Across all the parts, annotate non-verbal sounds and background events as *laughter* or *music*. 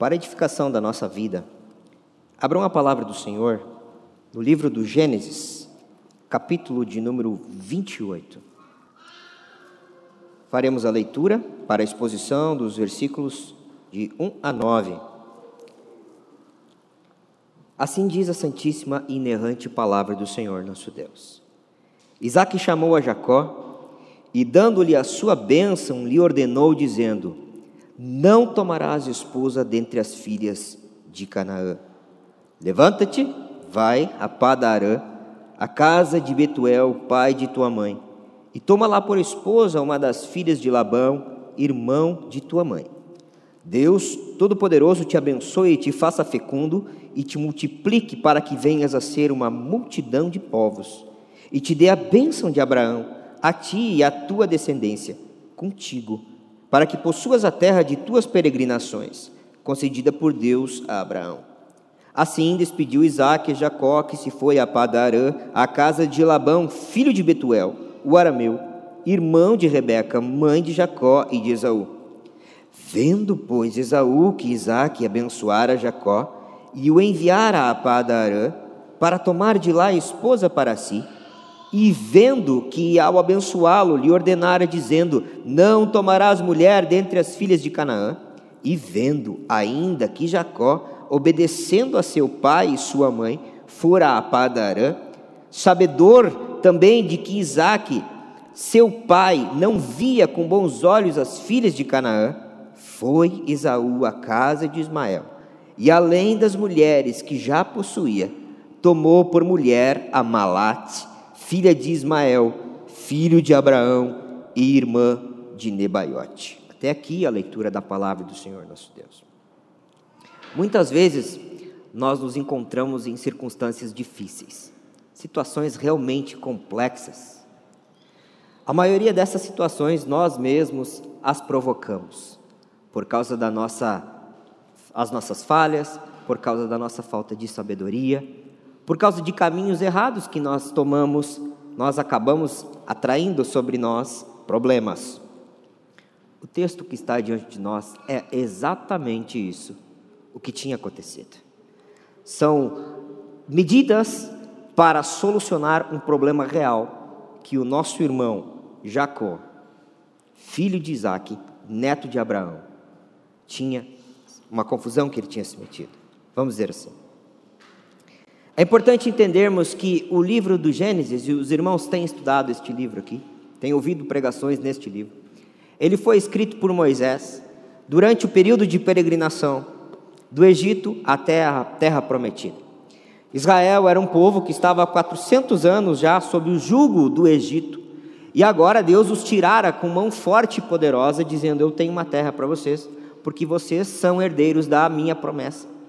para a edificação da nossa vida, abram a palavra do Senhor no livro do Gênesis, capítulo de número 28. Faremos a leitura para a exposição dos versículos de 1 a 9. Assim diz a santíssima e inerrante palavra do Senhor nosso Deus. Isaac chamou a Jacó e, dando-lhe a sua bênção, lhe ordenou, dizendo: não tomarás esposa dentre as filhas de Canaã. Levanta-te, vai a Padarã, a casa de Betuel, pai de tua mãe, e toma lá por esposa uma das filhas de Labão, irmão de tua mãe. Deus Todo-Poderoso te abençoe e te faça fecundo e te multiplique para que venhas a ser uma multidão de povos, e te dê a bênção de Abraão, a ti e à tua descendência, contigo para que possuas a terra de tuas peregrinações, concedida por Deus a Abraão. Assim despediu Isaque Jacó, que se foi a Padarã, à casa de Labão, filho de Betuel, o arameu, irmão de Rebeca, mãe de Jacó e de Esaú. Vendo, pois, Esaú que Isaque abençoara Jacó e o enviara a Padarã, para tomar de lá esposa para si, e vendo que ao abençoá-lo lhe ordenara, dizendo: Não tomarás mulher dentre as filhas de Canaã, e vendo ainda que Jacó, obedecendo a seu pai e sua mãe, fora a Padarã, sabedor também de que Isaque, seu pai, não via com bons olhos as filhas de Canaã, foi Esaú à casa de Ismael, e além das mulheres que já possuía, tomou por mulher a Malate, filha de Ismael, filho de Abraão e irmã de Nebaiote. Até aqui a leitura da palavra do Senhor nosso Deus. Muitas vezes nós nos encontramos em circunstâncias difíceis, situações realmente complexas. A maioria dessas situações nós mesmos as provocamos por causa da nossa as nossas falhas, por causa da nossa falta de sabedoria, por causa de caminhos errados que nós tomamos, nós acabamos atraindo sobre nós problemas. O texto que está diante de nós é exatamente isso, o que tinha acontecido. São medidas para solucionar um problema real que o nosso irmão Jacó, filho de Isaac, neto de Abraão, tinha uma confusão que ele tinha se metido. Vamos dizer assim. É importante entendermos que o livro do Gênesis, e os irmãos têm estudado este livro aqui, têm ouvido pregações neste livro. Ele foi escrito por Moisés durante o período de peregrinação do Egito até a terra prometida. Israel era um povo que estava há 400 anos já sob o jugo do Egito, e agora Deus os tirara com mão forte e poderosa, dizendo: Eu tenho uma terra para vocês, porque vocês são herdeiros da minha promessa.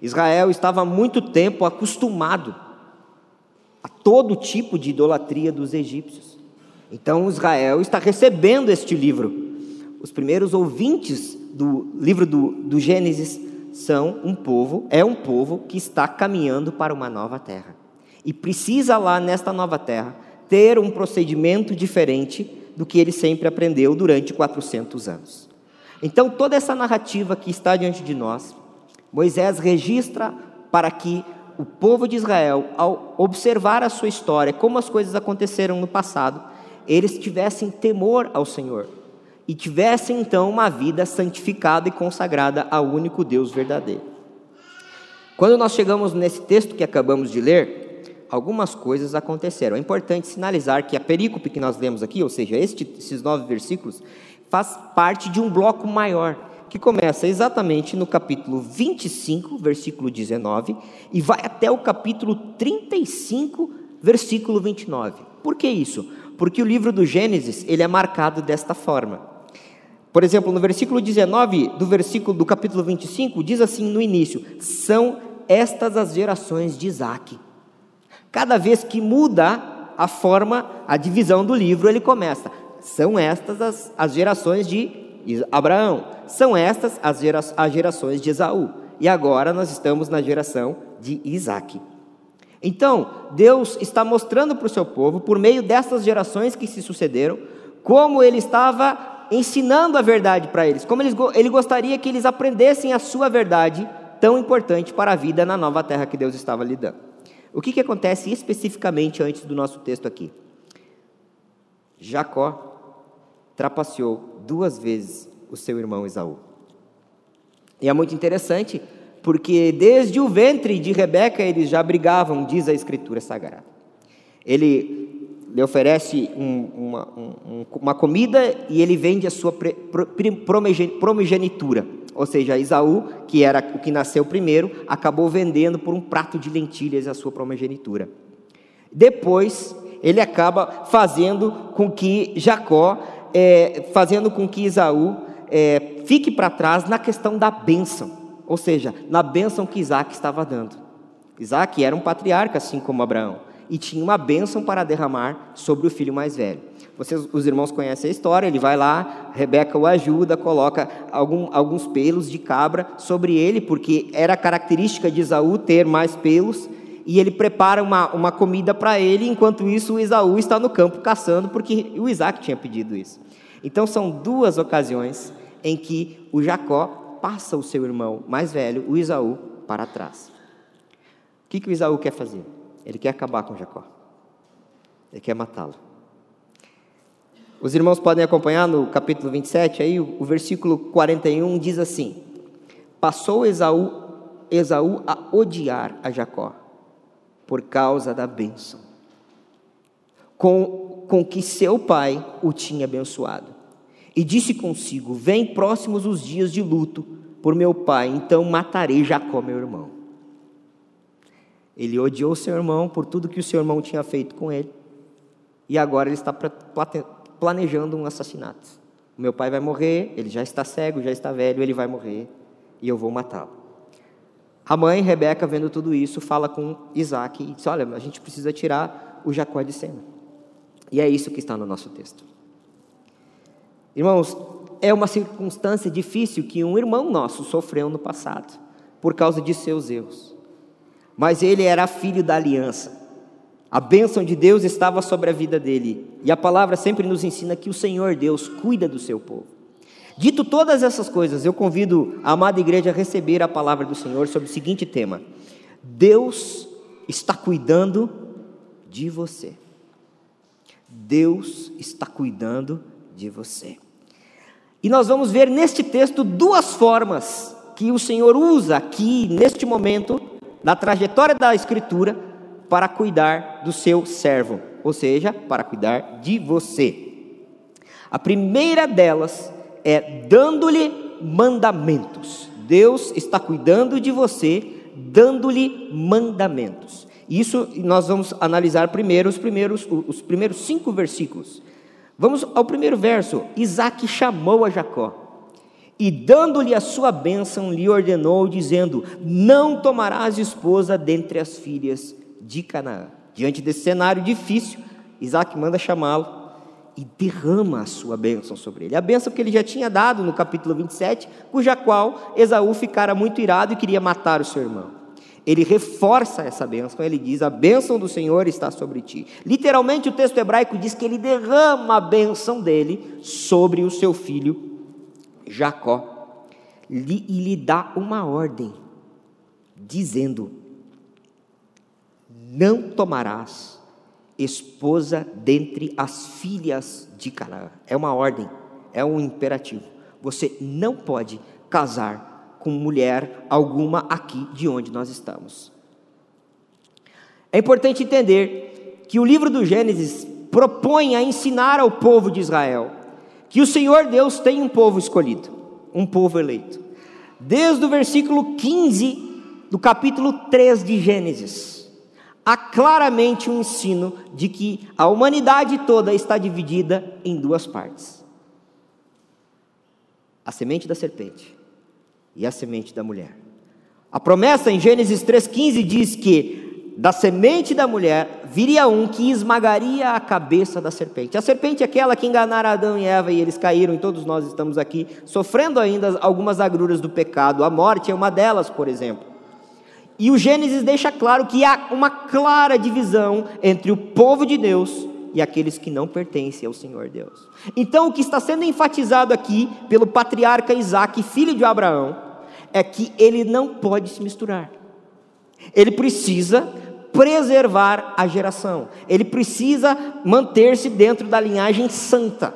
Israel estava há muito tempo acostumado a todo tipo de idolatria dos egípcios. Então Israel está recebendo este livro. Os primeiros ouvintes do livro do, do Gênesis são um povo, é um povo que está caminhando para uma nova terra. E precisa lá nesta nova terra ter um procedimento diferente do que ele sempre aprendeu durante 400 anos. Então toda essa narrativa que está diante de nós Moisés registra para que o povo de Israel, ao observar a sua história, como as coisas aconteceram no passado, eles tivessem temor ao Senhor e tivessem então uma vida santificada e consagrada ao único Deus verdadeiro. Quando nós chegamos nesse texto que acabamos de ler, algumas coisas aconteceram. É importante sinalizar que a perícope que nós lemos aqui, ou seja, este, esses nove versículos, faz parte de um bloco maior que começa exatamente no capítulo 25, versículo 19, e vai até o capítulo 35, versículo 29. Por que isso? Porque o livro do Gênesis, ele é marcado desta forma. Por exemplo, no versículo 19 do versículo do capítulo 25, diz assim no início: "São estas as gerações de Isaac". Cada vez que muda a forma, a divisão do livro, ele começa: "São estas as, as gerações de Abraão. São estas as, gera as gerações de Esaú. E agora nós estamos na geração de Isaac. Então, Deus está mostrando para o seu povo, por meio dessas gerações que se sucederam, como ele estava ensinando a verdade para eles, como ele, gostaria que eles aprendessem a sua verdade, tão importante para a vida na nova terra que Deus estava lhe dando. O que, que acontece especificamente antes do nosso texto aqui? Jacó trapaceou duas vezes o seu irmão Esaú. E é muito interessante, porque desde o ventre de Rebeca eles já brigavam, diz a Escritura Sagrada. Ele lhe oferece um, uma, um, uma, comida e ele vende a sua primogenitura. Ou seja, Isaú, que era o que nasceu primeiro, acabou vendendo por um prato de lentilhas a sua primogenitura. Depois, ele acaba fazendo com que Jacó, é, fazendo com que Isaú é, fique para trás na questão da bênção, ou seja, na bênção que Isaac estava dando. Isaac era um patriarca, assim como Abraão, e tinha uma bênção para derramar sobre o filho mais velho. Vocês, os irmãos conhecem a história, ele vai lá, Rebeca o ajuda, coloca algum, alguns pelos de cabra sobre ele, porque era característica de Isaú ter mais pelos, e ele prepara uma, uma comida para ele, enquanto isso o Isaú está no campo caçando, porque o Isaac tinha pedido isso. Então são duas ocasiões em que o Jacó passa o seu irmão mais velho, o Isaú, para trás. O que, que o Isaú quer fazer? Ele quer acabar com Jacó. Ele quer matá-lo. Os irmãos podem acompanhar no capítulo 27, aí o, o versículo 41 diz assim: Passou Esaú, Esaú a odiar a Jacó por causa da bênção com, com que seu pai o tinha abençoado. E disse consigo: Vem próximos os dias de luto por meu pai, então matarei Jacó, meu irmão. Ele odiou seu irmão por tudo que o seu irmão tinha feito com ele. E agora ele está planejando um assassinato. Meu pai vai morrer, ele já está cego, já está velho, ele vai morrer e eu vou matá-lo. A mãe, Rebeca, vendo tudo isso, fala com Isaac e diz: Olha, a gente precisa tirar o Jacó de cena. E é isso que está no nosso texto. Irmãos, é uma circunstância difícil que um irmão nosso sofreu no passado, por causa de seus erros. Mas ele era filho da aliança. A bênção de Deus estava sobre a vida dele. E a palavra sempre nos ensina que o Senhor Deus cuida do seu povo. Dito todas essas coisas, eu convido a amada igreja a receber a palavra do Senhor sobre o seguinte tema: Deus está cuidando de você. Deus está cuidando de você. E nós vamos ver neste texto duas formas que o Senhor usa aqui, neste momento, na trajetória da Escritura, para cuidar do seu servo, ou seja, para cuidar de você. A primeira delas é dando-lhe mandamentos. Deus está cuidando de você, dando-lhe mandamentos. Isso nós vamos analisar primeiro os primeiros, os primeiros cinco versículos. Vamos ao primeiro verso. Isaac chamou a Jacó e, dando-lhe a sua bênção, lhe ordenou, dizendo: Não tomarás esposa dentre as filhas de Canaã. Diante desse cenário difícil, Isaac manda chamá-lo e derrama a sua bênção sobre ele. A bênção que ele já tinha dado no capítulo 27, cuja qual Esaú ficara muito irado e queria matar o seu irmão. Ele reforça essa bênção, ele diz: A bênção do Senhor está sobre ti. Literalmente, o texto hebraico diz que ele derrama a bênção dele sobre o seu filho Jacó e lhe dá uma ordem, dizendo: não tomarás esposa dentre as filhas de Canaã. É uma ordem, é um imperativo. Você não pode casar com mulher alguma aqui de onde nós estamos. É importante entender que o livro do Gênesis propõe a ensinar ao povo de Israel que o Senhor Deus tem um povo escolhido, um povo eleito. Desde o versículo 15 do capítulo 3 de Gênesis há claramente um ensino de que a humanidade toda está dividida em duas partes: a semente da serpente e a semente da mulher. A promessa em Gênesis 3,15 diz que da semente da mulher viria um que esmagaria a cabeça da serpente. A serpente é aquela que enganara Adão e Eva e eles caíram, e todos nós estamos aqui sofrendo ainda algumas agruras do pecado. A morte é uma delas, por exemplo. E o Gênesis deixa claro que há uma clara divisão entre o povo de Deus e aqueles que não pertencem ao Senhor Deus. Então, o que está sendo enfatizado aqui pelo patriarca Isaac, filho de Abraão, é que ele não pode se misturar. Ele precisa preservar a geração. Ele precisa manter-se dentro da linhagem santa.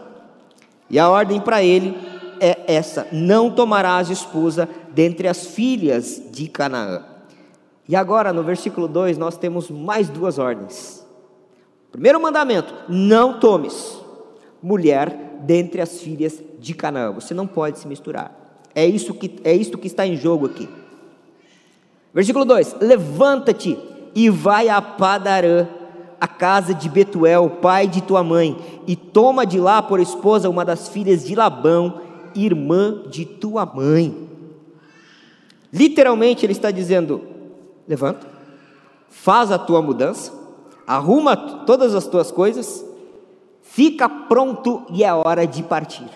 E a ordem para ele é essa: não tomarás esposa dentre as filhas de Canaã. E agora, no versículo 2, nós temos mais duas ordens. Primeiro mandamento: não tomes mulher dentre as filhas de Canaã. Você não pode se misturar. É isso que é isso que está em jogo aqui. Versículo 2: Levanta-te e vai a Padarã, a casa de Betuel, pai de tua mãe, e toma de lá por esposa uma das filhas de Labão, irmã de tua mãe. Literalmente ele está dizendo: levanta, faz a tua mudança, arruma todas as tuas coisas, fica pronto e é hora de partir.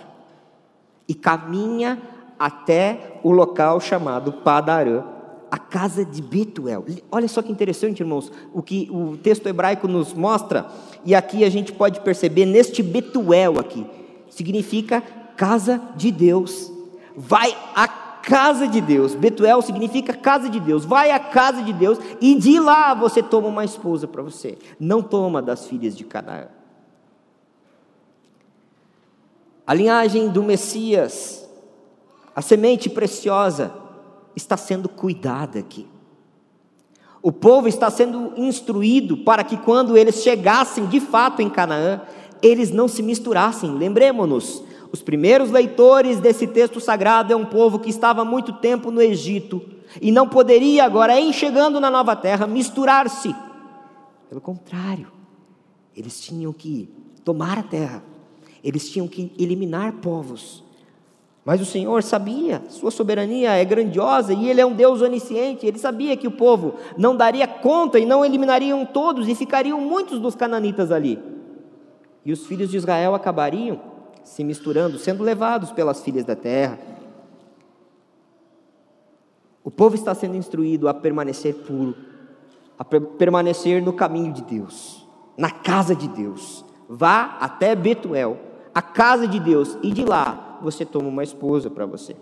E caminha até o local chamado Padarã, a casa de Betuel. Olha só que interessante, irmãos, o que o texto hebraico nos mostra, e aqui a gente pode perceber neste Betuel aqui, significa casa de Deus. Vai à casa de Deus. Betuel significa casa de Deus. Vai à casa de Deus e de lá você toma uma esposa para você. Não toma das filhas de Canaã. A linhagem do Messias, a semente preciosa, está sendo cuidada aqui. O povo está sendo instruído para que quando eles chegassem de fato em Canaã, eles não se misturassem. Lembremos-nos, os primeiros leitores desse texto sagrado é um povo que estava muito tempo no Egito e não poderia agora, em chegando na nova terra, misturar-se. Pelo contrário, eles tinham que tomar a terra, eles tinham que eliminar povos, mas o Senhor sabia, sua soberania é grandiosa e Ele é um Deus onisciente. Ele sabia que o povo não daria conta e não eliminariam todos e ficariam muitos dos cananitas ali. E os filhos de Israel acabariam se misturando, sendo levados pelas filhas da terra. O povo está sendo instruído a permanecer puro, a permanecer no caminho de Deus, na casa de Deus. Vá até Betuel, a casa de Deus, e de lá você toma uma esposa para você.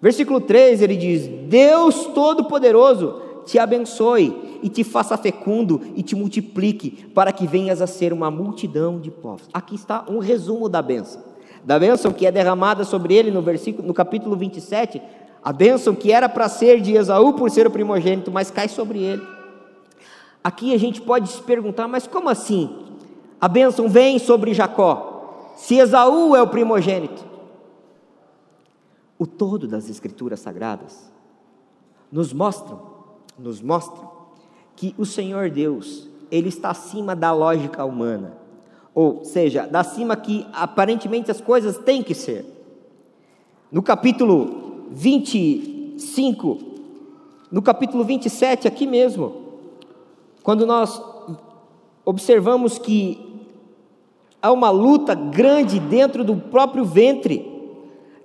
Versículo 3 ele diz: Deus Todo-Poderoso te abençoe e te faça fecundo e te multiplique, para que venhas a ser uma multidão de povos. Aqui está um resumo da bênção. Da bênção que é derramada sobre ele no versículo no capítulo 27, a bênção que era para ser de Esaú por ser o primogênito, mas cai sobre ele. Aqui a gente pode se perguntar, mas como assim? A bênção vem sobre Jacó, se Esaú é o primogênito o todo das escrituras sagradas nos mostram, nos mostram que o Senhor Deus, ele está acima da lógica humana. Ou seja, da acima que aparentemente as coisas têm que ser. No capítulo 25, no capítulo 27 aqui mesmo, quando nós observamos que há uma luta grande dentro do próprio ventre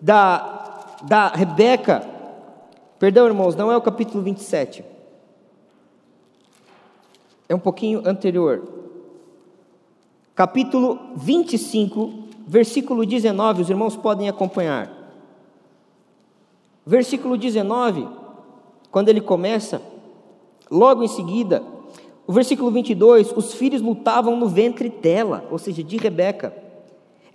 da da Rebeca, perdão irmãos, não é o capítulo 27, é um pouquinho anterior. Capítulo 25, versículo 19, os irmãos podem acompanhar. Versículo 19, quando ele começa, logo em seguida, o versículo 22, os filhos lutavam no ventre dela, ou seja, de Rebeca.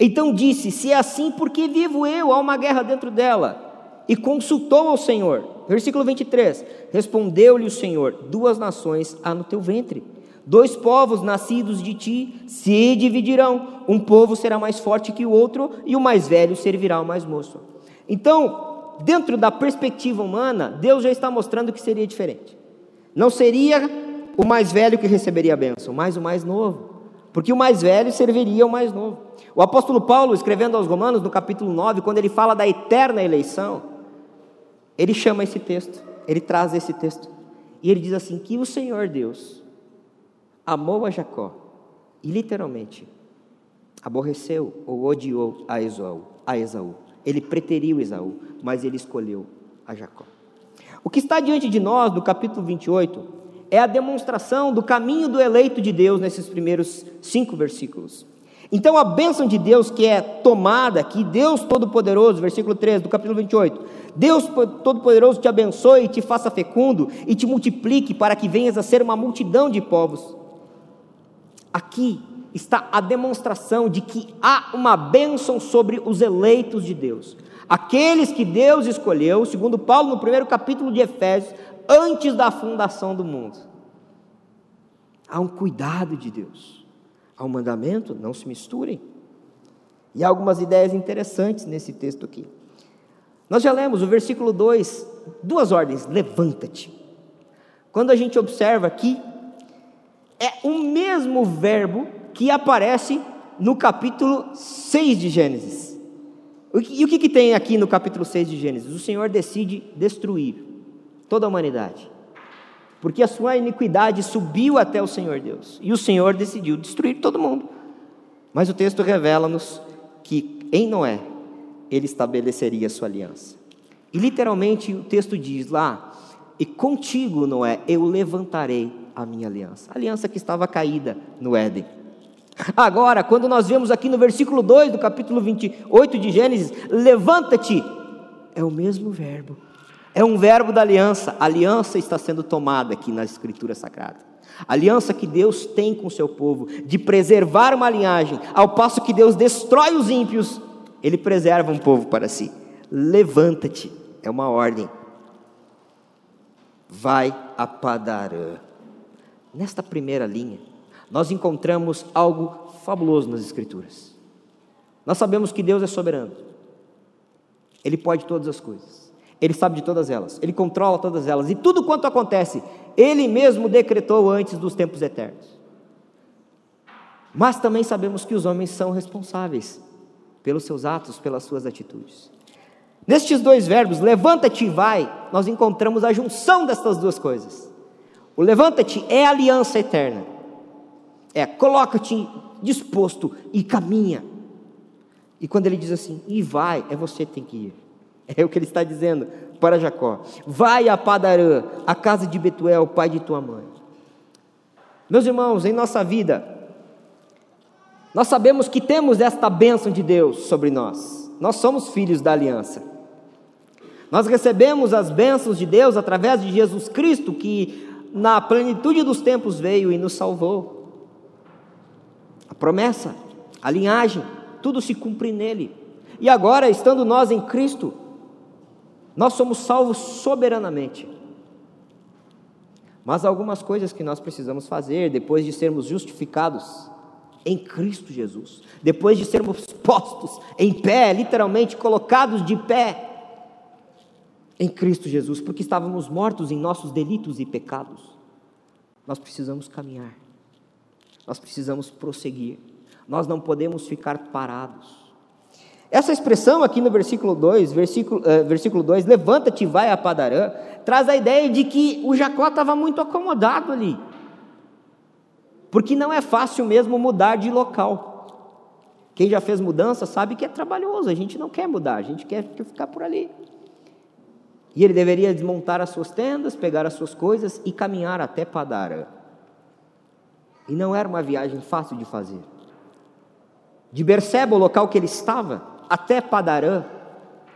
Então disse: Se é assim, por que vivo eu? Há uma guerra dentro dela. E consultou ao Senhor. Versículo 23: Respondeu-lhe o Senhor: Duas nações há no teu ventre. Dois povos nascidos de ti se dividirão. Um povo será mais forte que o outro, e o mais velho servirá ao mais moço. Então, dentro da perspectiva humana, Deus já está mostrando que seria diferente. Não seria o mais velho que receberia a bênção, mas o mais novo porque o mais velho serviria ao mais novo. O apóstolo Paulo, escrevendo aos Romanos, no capítulo 9, quando ele fala da eterna eleição, ele chama esse texto, ele traz esse texto, e ele diz assim: que o Senhor Deus amou a Jacó, e literalmente aborreceu ou odiou a Esaú. A Esaú. Ele preteriu Esaú, mas ele escolheu a Jacó. O que está diante de nós, no capítulo 28, é a demonstração do caminho do eleito de Deus nesses primeiros cinco versículos. Então a bênção de Deus que é tomada aqui, Deus Todo-Poderoso, versículo 13 do capítulo 28, Deus Todo-Poderoso te abençoe e te faça fecundo e te multiplique para que venhas a ser uma multidão de povos. Aqui está a demonstração de que há uma bênção sobre os eleitos de Deus. Aqueles que Deus escolheu, segundo Paulo no primeiro capítulo de Efésios, antes da fundação do mundo. Há um cuidado de Deus ao mandamento, não se misturem. E há algumas ideias interessantes nesse texto aqui. Nós já lemos o versículo 2, duas ordens: levanta-te. Quando a gente observa aqui, é o mesmo verbo que aparece no capítulo 6 de Gênesis. E o que, que tem aqui no capítulo 6 de Gênesis? O Senhor decide destruir toda a humanidade porque a sua iniquidade subiu até o Senhor Deus, e o Senhor decidiu destruir todo mundo. Mas o texto revela-nos que em Noé ele estabeleceria a sua aliança. E literalmente o texto diz lá: E contigo, Noé, eu levantarei a minha aliança. A aliança que estava caída no Éden. Agora, quando nós vemos aqui no versículo 2 do capítulo 28 de Gênesis, levanta-te, é o mesmo verbo é um verbo da aliança. A aliança está sendo tomada aqui na Escritura Sagrada. A aliança que Deus tem com o seu povo de preservar uma linhagem, ao passo que Deus destrói os ímpios, ele preserva um povo para si. Levanta-te, é uma ordem. Vai a Padarã. Nesta primeira linha, nós encontramos algo fabuloso nas Escrituras. Nós sabemos que Deus é soberano, Ele pode todas as coisas. Ele sabe de todas elas, ele controla todas elas, e tudo quanto acontece, ele mesmo decretou antes dos tempos eternos. Mas também sabemos que os homens são responsáveis pelos seus atos, pelas suas atitudes. Nestes dois verbos, levanta-te e vai, nós encontramos a junção destas duas coisas. O levanta-te é aliança eterna, é coloca-te disposto e caminha. E quando ele diz assim, e vai, é você que tem que ir. *laughs* É o que ele está dizendo para Jacó. Vai a Padarã, a casa de Betuel, pai de tua mãe. Meus irmãos, em nossa vida, nós sabemos que temos esta bênção de Deus sobre nós. Nós somos filhos da aliança. Nós recebemos as bênçãos de Deus através de Jesus Cristo, que na plenitude dos tempos veio e nos salvou. A promessa, a linhagem, tudo se cumpre nele. E agora, estando nós em Cristo, nós somos salvos soberanamente. Mas algumas coisas que nós precisamos fazer depois de sermos justificados em Cristo Jesus, depois de sermos postos em pé, literalmente colocados de pé em Cristo Jesus, porque estávamos mortos em nossos delitos e pecados. Nós precisamos caminhar, nós precisamos prosseguir, nós não podemos ficar parados. Essa expressão aqui no versículo 2, versículo, uh, versículo 2, levanta-te e vai a Padarã, traz a ideia de que o Jacó estava muito acomodado ali. Porque não é fácil mesmo mudar de local. Quem já fez mudança sabe que é trabalhoso, a gente não quer mudar, a gente quer ficar por ali. E ele deveria desmontar as suas tendas, pegar as suas coisas e caminhar até Padarã. E não era uma viagem fácil de fazer. De Berseba, o local que ele estava, até Padarã,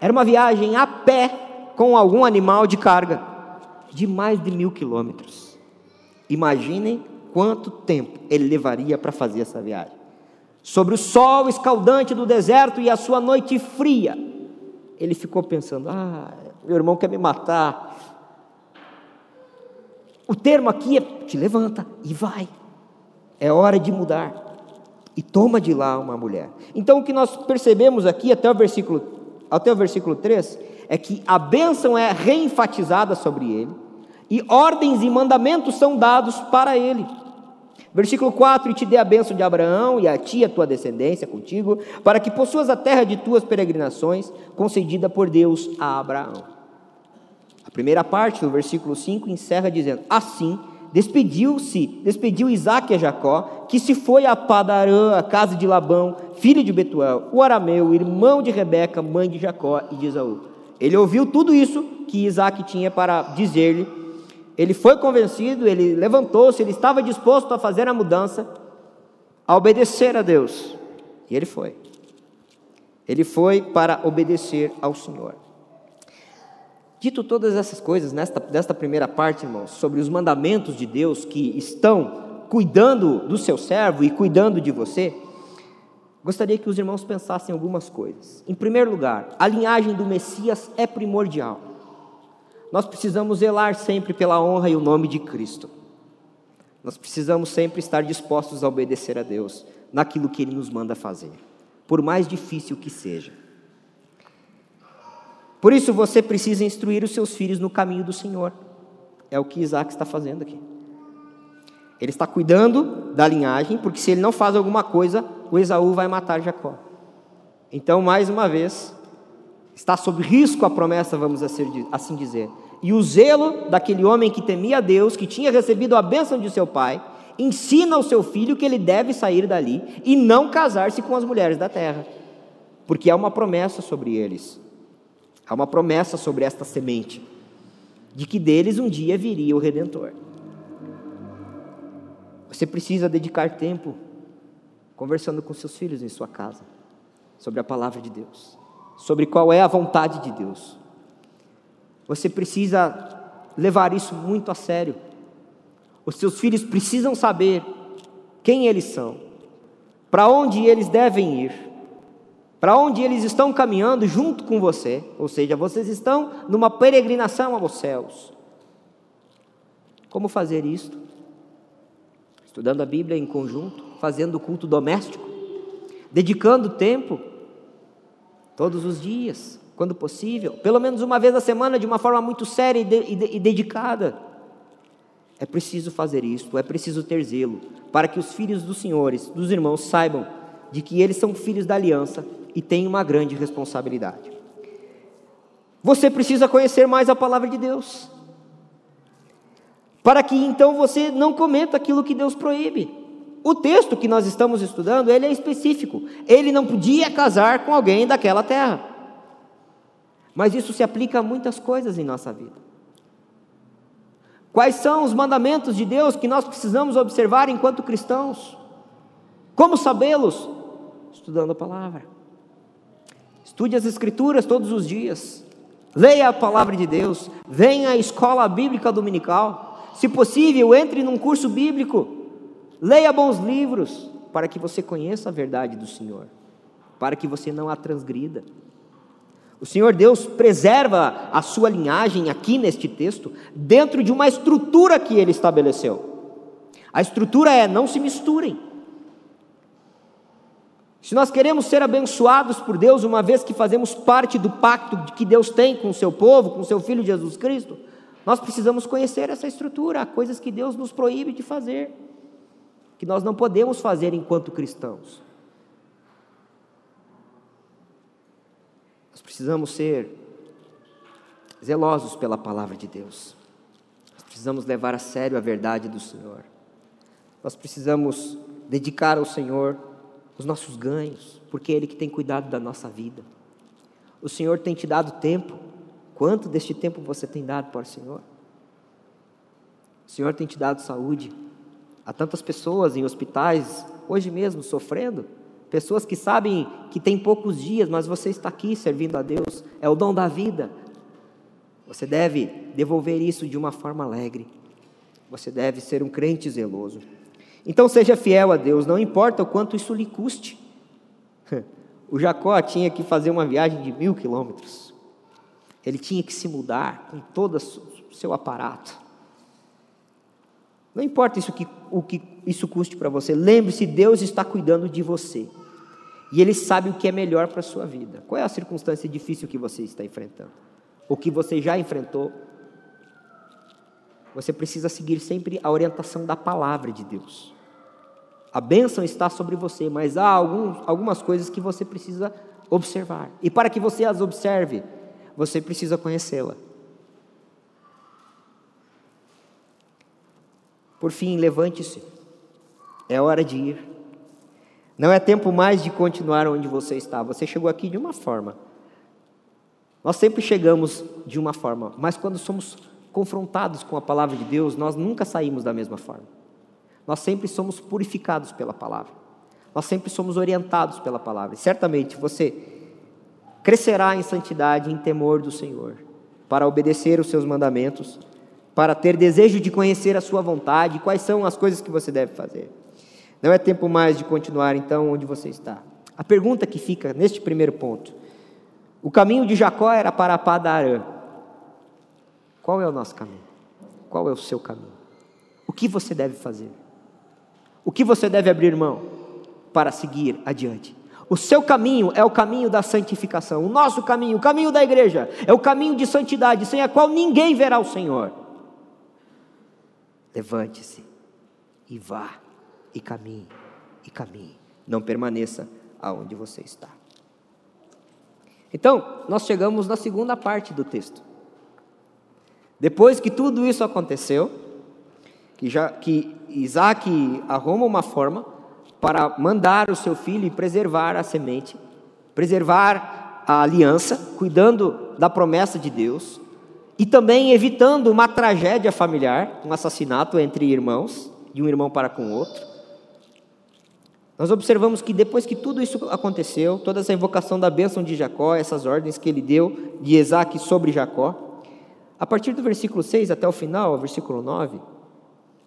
era uma viagem a pé com algum animal de carga, de mais de mil quilômetros. Imaginem quanto tempo ele levaria para fazer essa viagem. Sobre o sol escaldante do deserto e a sua noite fria, ele ficou pensando: ah, meu irmão quer me matar. O termo aqui é: te levanta e vai. É hora de mudar e toma de lá uma mulher. Então o que nós percebemos aqui até o versículo, até o versículo 3 é que a bênção é reenfatizada sobre ele e ordens e mandamentos são dados para ele. Versículo 4: E te dê a bênção de Abraão e a ti, a tua descendência contigo, para que possuas a terra de tuas peregrinações, concedida por Deus a Abraão. A primeira parte do versículo 5 encerra dizendo: Assim Despediu-se, despediu Isaac a Jacó, que se foi a Padarã, a casa de Labão, filho de Betuel, o arameu, irmão de Rebeca, mãe de Jacó e de Esaú. Ele ouviu tudo isso que Isaac tinha para dizer-lhe, Ele foi convencido, ele levantou-se, ele estava disposto a fazer a mudança, a obedecer a Deus. E ele foi. Ele foi para obedecer ao Senhor. Dito todas essas coisas nesta, nesta primeira parte, irmãos, sobre os mandamentos de Deus que estão cuidando do seu servo e cuidando de você, gostaria que os irmãos pensassem algumas coisas. Em primeiro lugar, a linhagem do Messias é primordial. Nós precisamos zelar sempre pela honra e o nome de Cristo. Nós precisamos sempre estar dispostos a obedecer a Deus naquilo que Ele nos manda fazer, por mais difícil que seja. Por isso você precisa instruir os seus filhos no caminho do Senhor. É o que Isaac está fazendo aqui. Ele está cuidando da linhagem, porque se ele não faz alguma coisa, o Esaú vai matar Jacó. Então, mais uma vez, está sob risco a promessa, vamos assim dizer. E o zelo daquele homem que temia Deus, que tinha recebido a bênção de seu pai, ensina ao seu filho que ele deve sair dali e não casar-se com as mulheres da terra, porque há uma promessa sobre eles. Há uma promessa sobre esta semente, de que deles um dia viria o redentor. Você precisa dedicar tempo conversando com seus filhos em sua casa sobre a palavra de Deus, sobre qual é a vontade de Deus. Você precisa levar isso muito a sério. Os seus filhos precisam saber quem eles são, para onde eles devem ir, para onde eles estão caminhando junto com você, ou seja, vocês estão numa peregrinação aos céus. Como fazer isto? Estudando a Bíblia em conjunto, fazendo culto doméstico, dedicando tempo, todos os dias, quando possível, pelo menos uma vez na semana, de uma forma muito séria e, de, e, e dedicada. É preciso fazer isto, é preciso ter zelo, para que os filhos dos senhores, dos irmãos, saibam de que eles são filhos da aliança e têm uma grande responsabilidade. Você precisa conhecer mais a palavra de Deus, para que então você não cometa aquilo que Deus proíbe. O texto que nós estamos estudando, ele é específico. Ele não podia casar com alguém daquela terra. Mas isso se aplica a muitas coisas em nossa vida. Quais são os mandamentos de Deus que nós precisamos observar enquanto cristãos? Como sabê-los? Estudando a palavra. Estude as Escrituras todos os dias. Leia a palavra de Deus. Venha à escola bíblica dominical. Se possível, entre num curso bíblico. Leia bons livros para que você conheça a verdade do Senhor, para que você não a transgrida. O Senhor Deus preserva a sua linhagem aqui neste texto, dentro de uma estrutura que ele estabeleceu. A estrutura é: não se misturem. Se nós queremos ser abençoados por Deus, uma vez que fazemos parte do pacto que Deus tem com o seu povo, com o seu Filho Jesus Cristo, nós precisamos conhecer essa estrutura, há coisas que Deus nos proíbe de fazer que nós não podemos fazer enquanto cristãos. Nós precisamos ser zelosos pela palavra de Deus. Nós precisamos levar a sério a verdade do Senhor. Nós precisamos dedicar ao Senhor os nossos ganhos, porque é Ele que tem cuidado da nossa vida. O Senhor tem te dado tempo. Quanto deste tempo você tem dado para o Senhor? O Senhor tem te dado saúde. Há tantas pessoas em hospitais, hoje mesmo, sofrendo. Pessoas que sabem que tem poucos dias, mas você está aqui servindo a Deus. É o dom da vida. Você deve devolver isso de uma forma alegre. Você deve ser um crente zeloso. Então seja fiel a Deus, não importa o quanto isso lhe custe. *laughs* O Jacó tinha que fazer uma viagem de mil quilômetros. Ele tinha que se mudar com todo o seu aparato. Não importa isso que, o que isso custe para você, lembre-se: Deus está cuidando de você. E Ele sabe o que é melhor para a sua vida. Qual é a circunstância difícil que você está enfrentando? O que você já enfrentou? Você precisa seguir sempre a orientação da palavra de Deus. A bênção está sobre você, mas há alguns, algumas coisas que você precisa observar. E para que você as observe, você precisa conhecê-la. Por fim, levante-se. É hora de ir. Não é tempo mais de continuar onde você está. Você chegou aqui de uma forma. Nós sempre chegamos de uma forma, mas quando somos confrontados com a palavra de Deus, nós nunca saímos da mesma forma. Nós sempre somos purificados pela palavra. Nós sempre somos orientados pela palavra. E certamente você crescerá em santidade, em temor do Senhor, para obedecer os seus mandamentos, para ter desejo de conhecer a sua vontade, quais são as coisas que você deve fazer. Não é tempo mais de continuar então onde você está. A pergunta que fica neste primeiro ponto: o caminho de Jacó era para Padarã. Qual é o nosso caminho? Qual é o seu caminho? O que você deve fazer? O que você deve abrir mão para seguir adiante? O seu caminho é o caminho da santificação. O nosso caminho, o caminho da igreja, é o caminho de santidade, sem a qual ninguém verá o Senhor. Levante-se e vá, e caminhe, e caminhe. Não permaneça aonde você está. Então, nós chegamos na segunda parte do texto. Depois que tudo isso aconteceu, que, já, que Isaac arruma uma forma para mandar o seu filho e preservar a semente, preservar a aliança, cuidando da promessa de Deus, e também evitando uma tragédia familiar, um assassinato entre irmãos, de um irmão para com o outro. Nós observamos que depois que tudo isso aconteceu, toda essa invocação da bênção de Jacó, essas ordens que ele deu de Isaac sobre Jacó, a partir do versículo 6 até o final, versículo 9,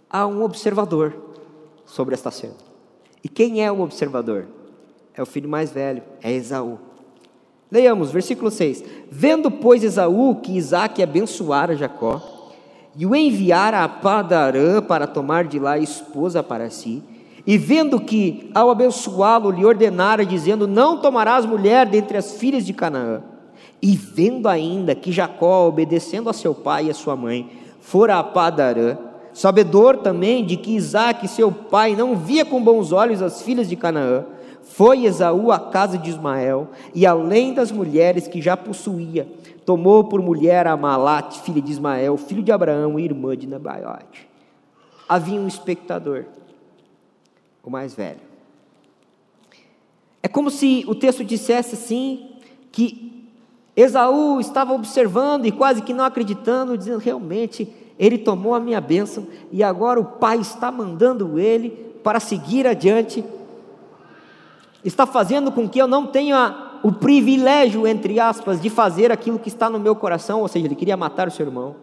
há um observador sobre esta cena. E quem é o observador? É o filho mais velho, é Esaú. Leiamos, versículo 6. Vendo, pois, Esaú que Isaac abençoara Jacó, e o enviara a Padarã para tomar de lá esposa para si, e vendo que, ao abençoá-lo, lhe ordenara, dizendo: Não tomarás mulher dentre as filhas de Canaã, e vendo ainda que Jacó, obedecendo a seu pai e a sua mãe, fora a Padarã, sabedor também de que Isaac, seu pai, não via com bons olhos as filhas de Canaã, foi Esaú à casa de Ismael, e além das mulheres que já possuía, tomou por mulher a Malate, filha de Ismael, filho de Abraão e irmã de Nebaiote. Havia um espectador, o mais velho. É como se o texto dissesse assim, que Esaú estava observando e quase que não acreditando, dizendo realmente ele tomou a minha bênção e agora o Pai está mandando ele para seguir adiante, está fazendo com que eu não tenha o privilégio, entre aspas, de fazer aquilo que está no meu coração, ou seja, ele queria matar o seu irmão.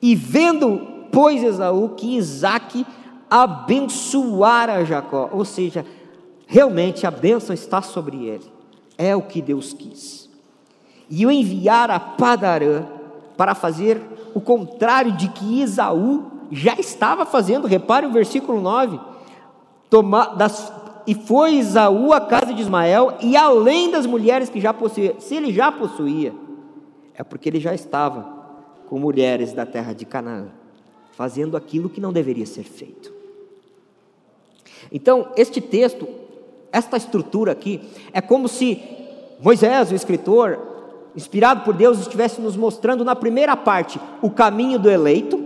E vendo, pois, Esaú, que Isaac abençoara Jacó, ou seja, realmente a bênção está sobre ele, é o que Deus quis. E o enviar a Padarã para fazer o contrário de que Esaú já estava fazendo. Repare o versículo 9. Toma, das, e foi Esaú à casa de Ismael, e além das mulheres que já possuía, se ele já possuía, é porque ele já estava com mulheres da terra de Canaã, fazendo aquilo que não deveria ser feito. Então, este texto, esta estrutura aqui, é como se Moisés, o escritor, inspirado por Deus, estivesse nos mostrando na primeira parte o caminho do eleito.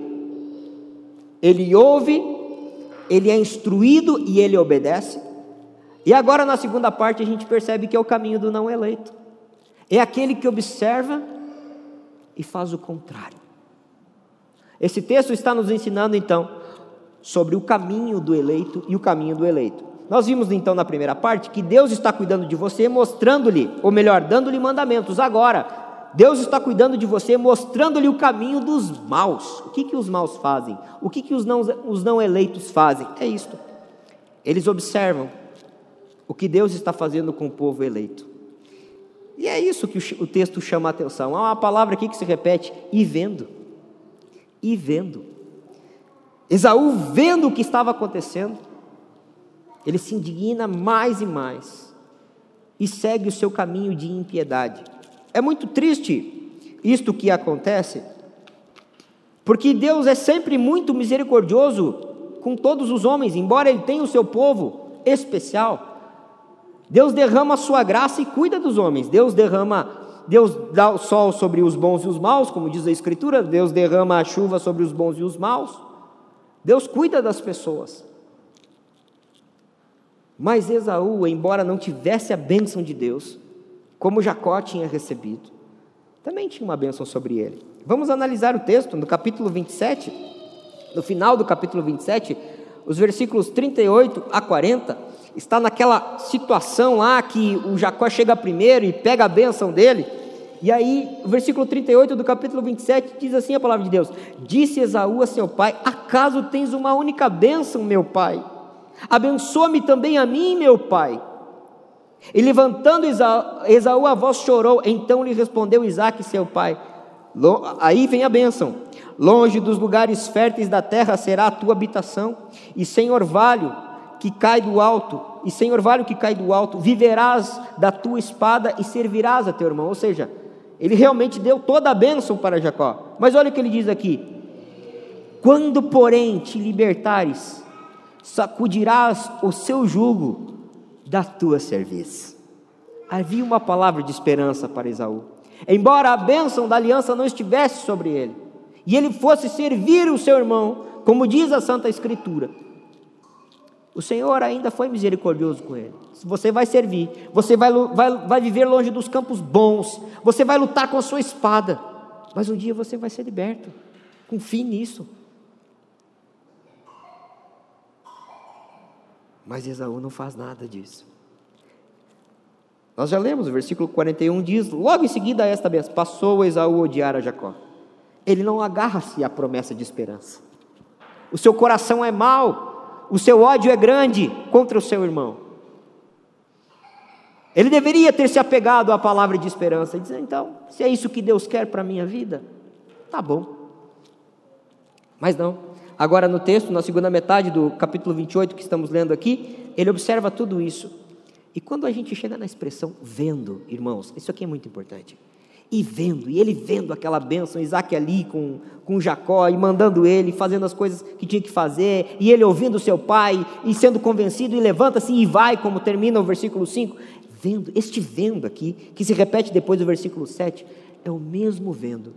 Ele ouve, ele é instruído e ele obedece. E agora na segunda parte a gente percebe que é o caminho do não eleito. É aquele que observa e faz o contrário. Esse texto está nos ensinando então sobre o caminho do eleito e o caminho do eleito. Nós vimos então na primeira parte que Deus está cuidando de você, mostrando-lhe, ou melhor, dando-lhe mandamentos. Agora, Deus está cuidando de você, mostrando-lhe o caminho dos maus. O que, que os maus fazem? O que, que os, não, os não eleitos fazem? É isto. Eles observam o que Deus está fazendo com o povo eleito. E é isso que o, texto chama a atenção. Há uma palavra aqui que se repete: e vendo. E vendo. Esaú vendo o que estava acontecendo ele se indigna mais e mais e segue o seu caminho de impiedade. É muito triste isto que acontece, porque Deus é sempre muito misericordioso com todos os homens, embora Ele tenha o seu povo especial. Deus derrama a sua graça e cuida dos homens. Deus derrama, Deus dá o sol sobre os bons e os maus, como diz a Escritura. Deus derrama a chuva sobre os bons e os maus. Deus cuida das pessoas. Mas Esaú, embora não tivesse a bênção de Deus, como Jacó tinha recebido, também tinha uma bênção sobre ele. Vamos analisar o texto no capítulo 27, no final do capítulo 27, os versículos 38 a 40, está naquela situação lá que o Jacó chega primeiro e pega a bênção dele. E aí, o versículo 38 do capítulo 27 diz assim a palavra de Deus: Disse Esaú a seu pai: Acaso tens uma única bênção, meu pai? Abençoa-me também a mim, meu pai. E levantando Esaú, a voz chorou. Então lhe respondeu Isaac, seu pai: Aí vem a bênção. Longe dos lugares férteis da terra será a tua habitação, e sem orvalho que cai do alto, e sem orvalho que cai do alto, viverás da tua espada e servirás a teu irmão. Ou seja, ele realmente deu toda a bênção para Jacó. Mas olha o que ele diz aqui: Quando, porém, te libertares, sacudirás o seu jugo da tua serviço. Havia uma palavra de esperança para Esaú. Embora a bênção da aliança não estivesse sobre ele, e ele fosse servir o seu irmão, como diz a Santa Escritura, o Senhor ainda foi misericordioso com ele. Você vai servir, você vai, vai, vai viver longe dos campos bons, você vai lutar com a sua espada, mas um dia você vai ser liberto. Confie nisso. Mas Esaú não faz nada disso. Nós já lemos, o versículo 41 diz: Logo em seguida a esta vez, passou Esaú a odiar a Jacó. Ele não agarra-se à promessa de esperança. O seu coração é mau, o seu ódio é grande contra o seu irmão. Ele deveria ter se apegado à palavra de esperança e dizer: então, se é isso que Deus quer para a minha vida, tá bom. Mas não. Agora, no texto, na segunda metade do capítulo 28 que estamos lendo aqui, ele observa tudo isso. E quando a gente chega na expressão vendo, irmãos, isso aqui é muito importante. E vendo, e ele vendo aquela bênção, Isaac ali com, com Jacó, e mandando ele, fazendo as coisas que tinha que fazer, e ele ouvindo seu pai, e sendo convencido, e levanta-se e vai, como termina o versículo 5. Vendo, este vendo aqui, que se repete depois do versículo 7, é o mesmo vendo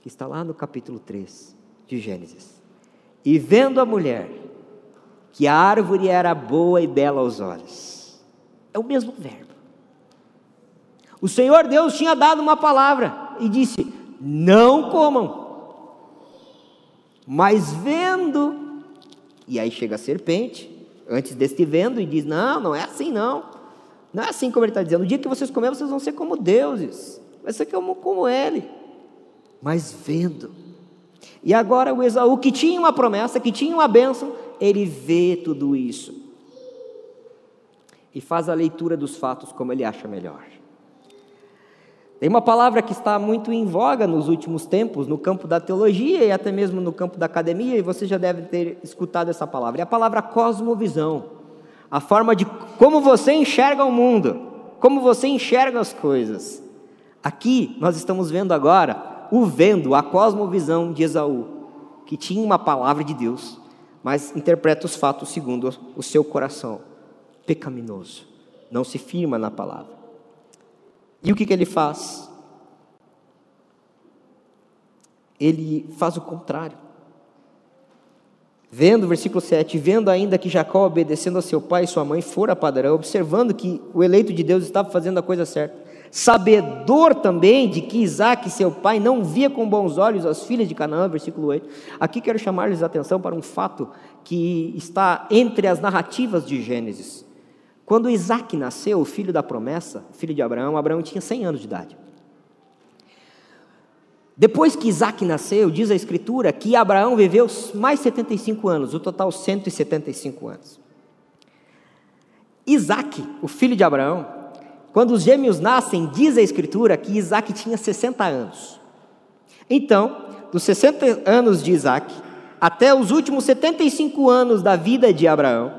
que está lá no capítulo 3 de Gênesis. E vendo a mulher, que a árvore era boa e bela aos olhos. É o mesmo verbo. O Senhor Deus tinha dado uma palavra e disse: Não comam. Mas vendo, e aí chega a serpente, antes deste vendo, e diz: Não, não é assim não. Não é assim como ele está dizendo. No dia que vocês comerem, vocês vão ser como deuses. Vai ser como, como ele. Mas vendo, e agora o Esaú, que tinha uma promessa, que tinha uma bênção, ele vê tudo isso. E faz a leitura dos fatos como ele acha melhor. Tem uma palavra que está muito em voga nos últimos tempos, no campo da teologia e até mesmo no campo da academia, e você já deve ter escutado essa palavra. É a palavra cosmovisão. A forma de como você enxerga o mundo, como você enxerga as coisas. Aqui nós estamos vendo agora o vendo, a cosmovisão de Esaú, que tinha uma palavra de Deus, mas interpreta os fatos segundo o seu coração pecaminoso, não se firma na palavra. E o que, que ele faz? Ele faz o contrário. Vendo, versículo 7, vendo ainda que Jacó, obedecendo a seu pai e sua mãe, fora padrão, observando que o eleito de Deus estava fazendo a coisa certa, sabedor também de que Isaac, seu pai, não via com bons olhos as filhas de Canaã, versículo 8. Aqui quero chamar-lhes a atenção para um fato que está entre as narrativas de Gênesis. Quando Isaac nasceu, o filho da promessa, filho de Abraão, Abraão tinha 100 anos de idade. Depois que Isaac nasceu, diz a Escritura que Abraão viveu mais 75 anos, o total 175 anos. Isaac, o filho de Abraão, quando os gêmeos nascem, diz a Escritura que Isaac tinha 60 anos. Então, dos 60 anos de Isaac até os últimos 75 anos da vida de Abraão,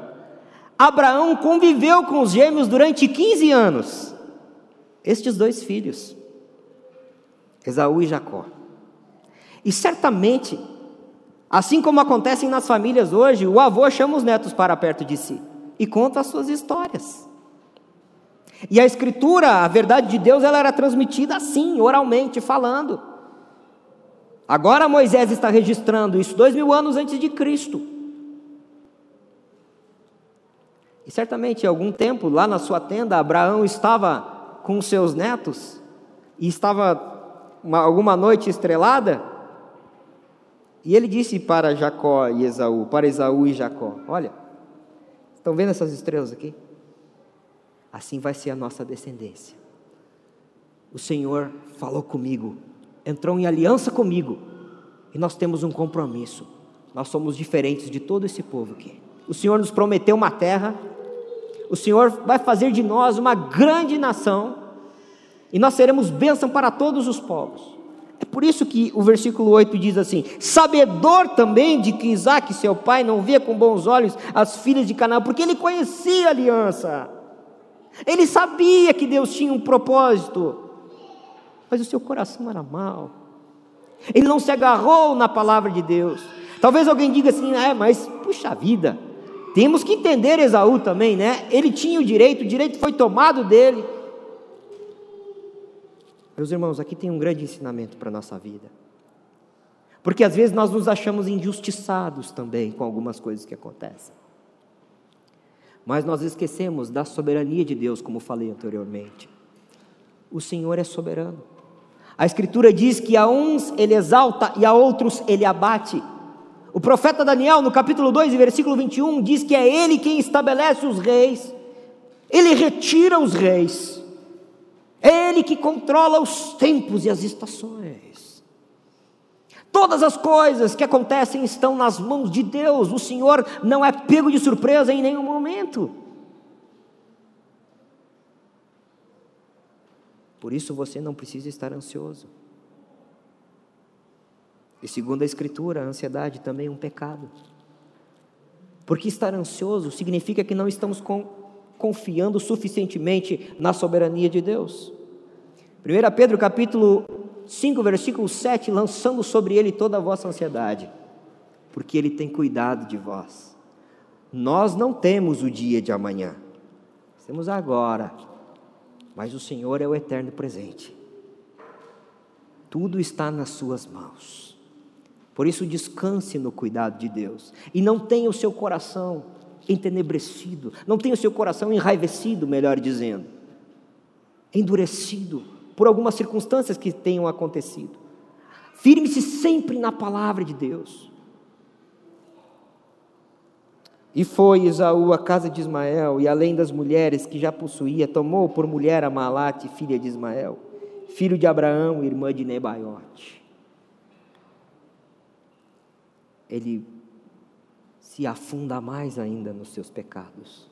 Abraão conviveu com os gêmeos durante 15 anos. Estes dois filhos, Esaú e Jacó. E certamente, assim como acontecem nas famílias hoje, o avô chama os netos para perto de si e conta as suas histórias. E a escritura, a verdade de Deus, ela era transmitida assim, oralmente, falando. Agora Moisés está registrando isso dois mil anos antes de Cristo. E certamente, algum tempo, lá na sua tenda, Abraão estava com seus netos e estava uma, alguma noite estrelada, e ele disse para Jacó e Esaú, para Esaú e Jacó: Olha, estão vendo essas estrelas aqui? Assim vai ser a nossa descendência. O Senhor falou comigo, entrou em aliança comigo, e nós temos um compromisso. Nós somos diferentes de todo esse povo aqui. O Senhor nos prometeu uma terra, o Senhor vai fazer de nós uma grande nação, e nós seremos bênção para todos os povos. É por isso que o versículo 8 diz assim: Sabedor também de que Isaac, seu pai, não via com bons olhos as filhas de Canaã, porque ele conhecia a aliança, ele sabia que Deus tinha um propósito, mas o seu coração era mau, ele não se agarrou na palavra de Deus. Talvez alguém diga assim, é, mas puxa vida, temos que entender Esaú também, né? Ele tinha o direito, o direito foi tomado dele. Meus irmãos, aqui tem um grande ensinamento para a nossa vida. Porque às vezes nós nos achamos injustiçados também com algumas coisas que acontecem. Mas nós esquecemos da soberania de Deus, como falei anteriormente. O Senhor é soberano. A Escritura diz que a uns ele exalta e a outros ele abate. O profeta Daniel, no capítulo 2, versículo 21, diz que é ele quem estabelece os reis, ele retira os reis. É Ele que controla os tempos e as estações. Todas as coisas que acontecem estão nas mãos de Deus. O Senhor não é pego de surpresa em nenhum momento. Por isso você não precisa estar ansioso. E segundo a Escritura, a ansiedade também é um pecado. Porque estar ansioso significa que não estamos com confiando suficientemente na soberania de Deus. 1 Pedro capítulo 5, versículo 7, lançando sobre ele toda a vossa ansiedade, porque ele tem cuidado de vós. Nós não temos o dia de amanhã, temos agora, mas o Senhor é o eterno presente. Tudo está nas suas mãos. Por isso descanse no cuidado de Deus e não tenha o seu coração entenebrecido, não tenha o seu coração enraivecido, melhor dizendo, endurecido por algumas circunstâncias que tenham acontecido. Firme-se sempre na palavra de Deus. E foi Esaú à casa de Ismael, e além das mulheres que já possuía, tomou por mulher a Malate, filha de Ismael, filho de Abraão, irmã de Nebaiote. Ele se afunda mais ainda nos seus pecados.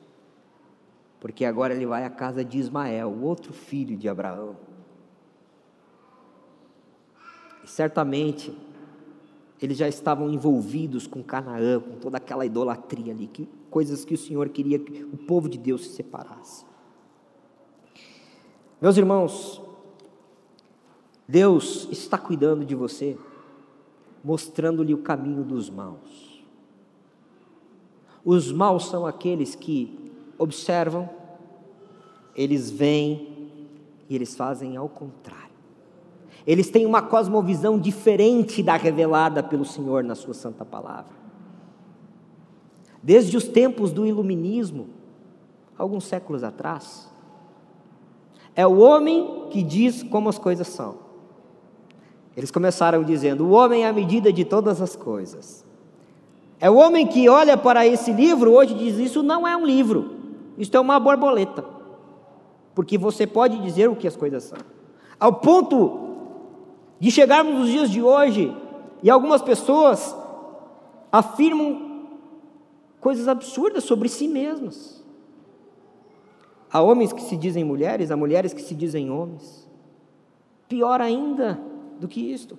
Porque agora ele vai à casa de Ismael, o outro filho de Abraão. E certamente eles já estavam envolvidos com Canaã, com toda aquela idolatria ali, que, coisas que o Senhor queria que o povo de Deus se separasse. Meus irmãos, Deus está cuidando de você, mostrando-lhe o caminho dos maus. Os maus são aqueles que observam, eles veem e eles fazem ao contrário. Eles têm uma cosmovisão diferente da revelada pelo Senhor na Sua Santa Palavra. Desde os tempos do Iluminismo, alguns séculos atrás, é o homem que diz como as coisas são. Eles começaram dizendo: o homem é a medida de todas as coisas. É o homem que olha para esse livro hoje e diz: Isso não é um livro, isso é uma borboleta. Porque você pode dizer o que as coisas são. Ao ponto de chegarmos nos dias de hoje e algumas pessoas afirmam coisas absurdas sobre si mesmas. Há homens que se dizem mulheres, há mulheres que se dizem homens. Pior ainda do que isto,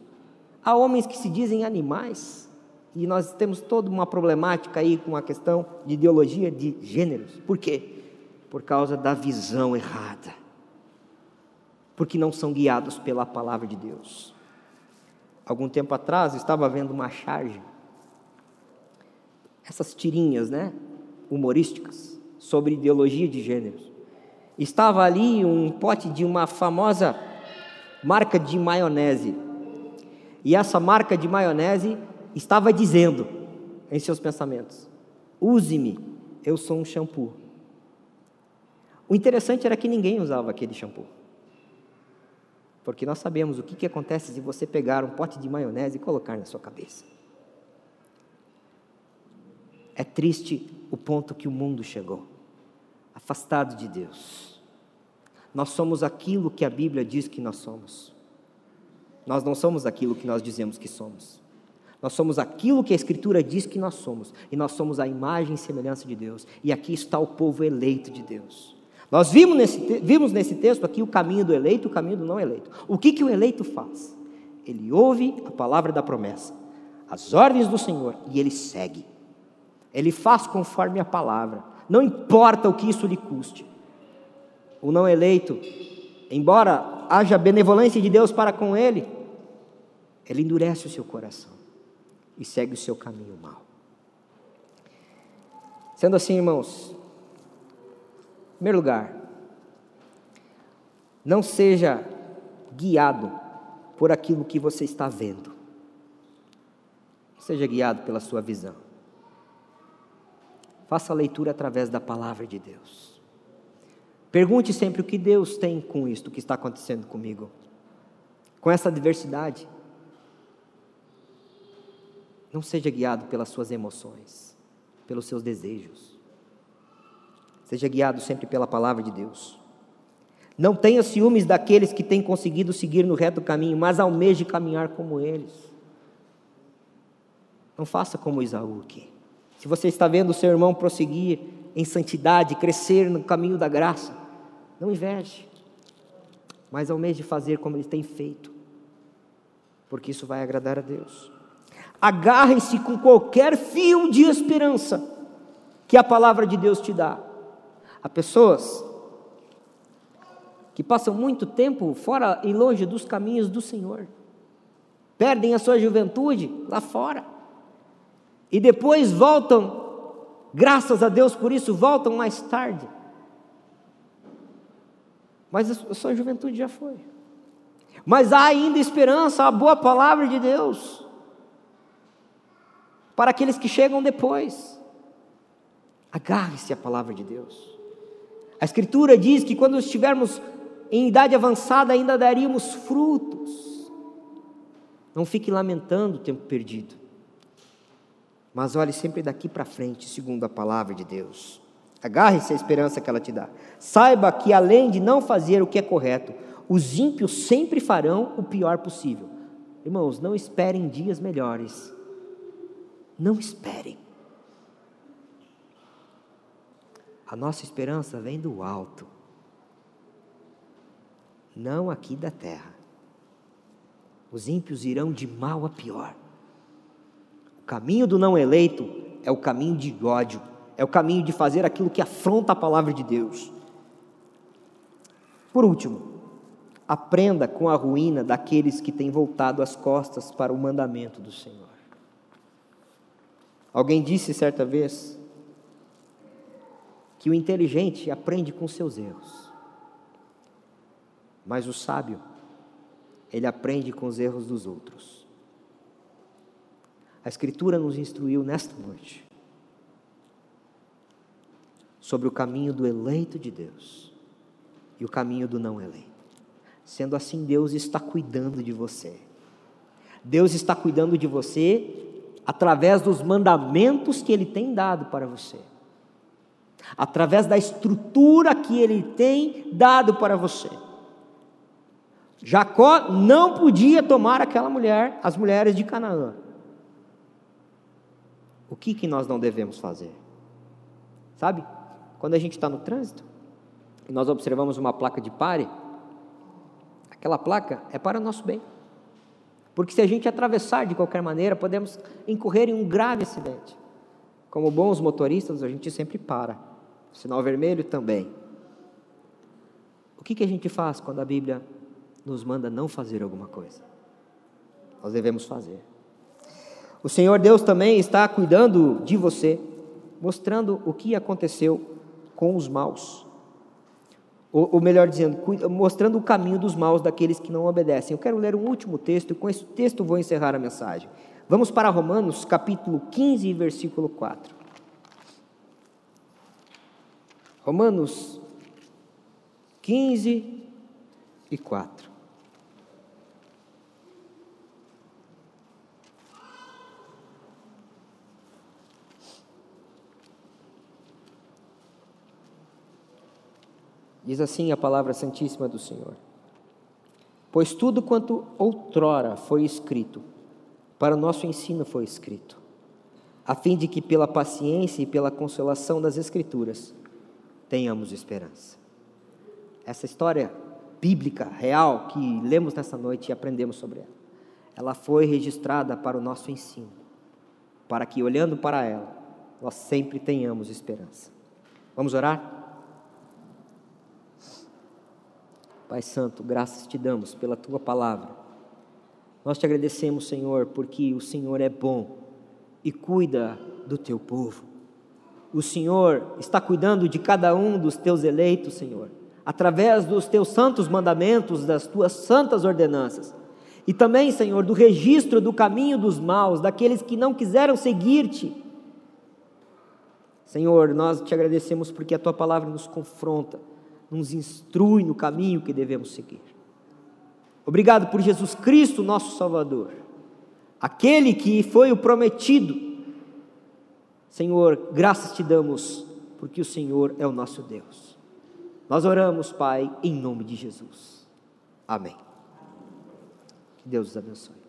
há homens que se dizem animais. E nós temos toda uma problemática aí com a questão de ideologia de gêneros. Por quê? Por causa da visão errada. Porque não são guiados pela palavra de Deus. Algum tempo atrás estava vendo uma charge, essas tirinhas, né, humorísticas, sobre ideologia de gêneros. Estava ali um pote de uma famosa marca de maionese. E essa marca de maionese estava dizendo em seus pensamentos: Use-me, eu sou um shampoo. O interessante era que ninguém usava aquele shampoo. Porque nós sabemos o que, que acontece se você pegar um pote de maionese e colocar na sua cabeça. É triste o ponto que o mundo chegou afastado de Deus. Nós somos aquilo que a Bíblia diz que nós somos. Nós não somos aquilo que nós dizemos que somos. Nós somos aquilo que a Escritura diz que nós somos. E nós somos a imagem e semelhança de Deus. E aqui está o povo eleito de Deus. Nós vimos nesse, vimos nesse texto aqui o caminho do eleito e o caminho do não eleito. O que, que o eleito faz? Ele ouve a palavra da promessa, as ordens do Senhor, e ele segue. Ele faz conforme a palavra, não importa o que isso lhe custe. O não eleito, embora haja benevolência de Deus para com ele, ele endurece o seu coração e segue o seu caminho mal. Sendo assim, irmãos, primeiro lugar, não seja guiado por aquilo que você está vendo. Seja guiado pela sua visão. Faça a leitura através da palavra de Deus. Pergunte sempre o que Deus tem com isto que está acontecendo comigo, com essa adversidade. Não seja guiado pelas suas emoções, pelos seus desejos. Seja guiado sempre pela palavra de Deus. Não tenha ciúmes daqueles que têm conseguido seguir no reto caminho, mas almeje caminhar como eles. Não faça como Isaú aqui. Se você está vendo o seu irmão prosseguir em santidade, crescer no caminho da graça, não inveje, mas almeje fazer como ele tem feito, porque isso vai agradar a Deus. Agarre-se com qualquer fio de esperança que a palavra de Deus te dá. Há pessoas que passam muito tempo fora e longe dos caminhos do Senhor, perdem a sua juventude lá fora, e depois voltam, graças a Deus por isso, voltam mais tarde. Mas a sua juventude já foi. Mas há ainda esperança, a boa palavra de Deus para aqueles que chegam depois. Agarre-se à palavra de Deus. A Escritura diz que quando estivermos em idade avançada ainda daríamos frutos. Não fique lamentando o tempo perdido. Mas olhe sempre daqui para frente, segundo a palavra de Deus. Agarre-se à esperança que ela te dá. Saiba que além de não fazer o que é correto, os ímpios sempre farão o pior possível. Irmãos, não esperem dias melhores não esperem. A nossa esperança vem do alto, não aqui da terra. Os ímpios irão de mal a pior. O caminho do não eleito é o caminho de ódio, é o caminho de fazer aquilo que afronta a palavra de Deus. Por último, aprenda com a ruína daqueles que têm voltado as costas para o mandamento do Senhor. Alguém disse certa vez que o inteligente aprende com seus erros, mas o sábio, ele aprende com os erros dos outros. A Escritura nos instruiu nesta noite sobre o caminho do eleito de Deus e o caminho do não eleito. Sendo assim, Deus está cuidando de você. Deus está cuidando de você através dos mandamentos que Ele tem dado para você, através da estrutura que Ele tem dado para você. Jacó não podia tomar aquela mulher, as mulheres de Canaã. O que, que nós não devemos fazer? Sabe? Quando a gente está no trânsito e nós observamos uma placa de pare, aquela placa é para o nosso bem. Porque se a gente atravessar de qualquer maneira, podemos incorrer em um grave acidente. Como bons motoristas, a gente sempre para. Sinal vermelho também. O que, que a gente faz quando a Bíblia nos manda não fazer alguma coisa? Nós devemos fazer. O Senhor Deus também está cuidando de você, mostrando o que aconteceu com os maus ou, ou melhor dizendo, mostrando o caminho dos maus daqueles que não obedecem. Eu quero ler um último texto, e com esse texto vou encerrar a mensagem. Vamos para Romanos, capítulo 15, versículo 4. Romanos 15 e 4. Diz assim a palavra santíssima do Senhor: Pois tudo quanto outrora foi escrito, para o nosso ensino foi escrito, a fim de que pela paciência e pela consolação das Escrituras, tenhamos esperança. Essa história bíblica, real, que lemos nessa noite e aprendemos sobre ela, ela foi registrada para o nosso ensino, para que olhando para ela, nós sempre tenhamos esperança. Vamos orar? Pai Santo, graças te damos pela tua palavra. Nós te agradecemos, Senhor, porque o Senhor é bom e cuida do teu povo. O Senhor está cuidando de cada um dos teus eleitos, Senhor, através dos teus santos mandamentos, das tuas santas ordenanças. E também, Senhor, do registro do caminho dos maus, daqueles que não quiseram seguir-te. Senhor, nós te agradecemos porque a tua palavra nos confronta nos instrui no caminho que devemos seguir. Obrigado por Jesus Cristo, nosso Salvador, aquele que foi o prometido. Senhor, graças te damos, porque o Senhor é o nosso Deus. Nós oramos, Pai, em nome de Jesus. Amém. Que Deus os abençoe.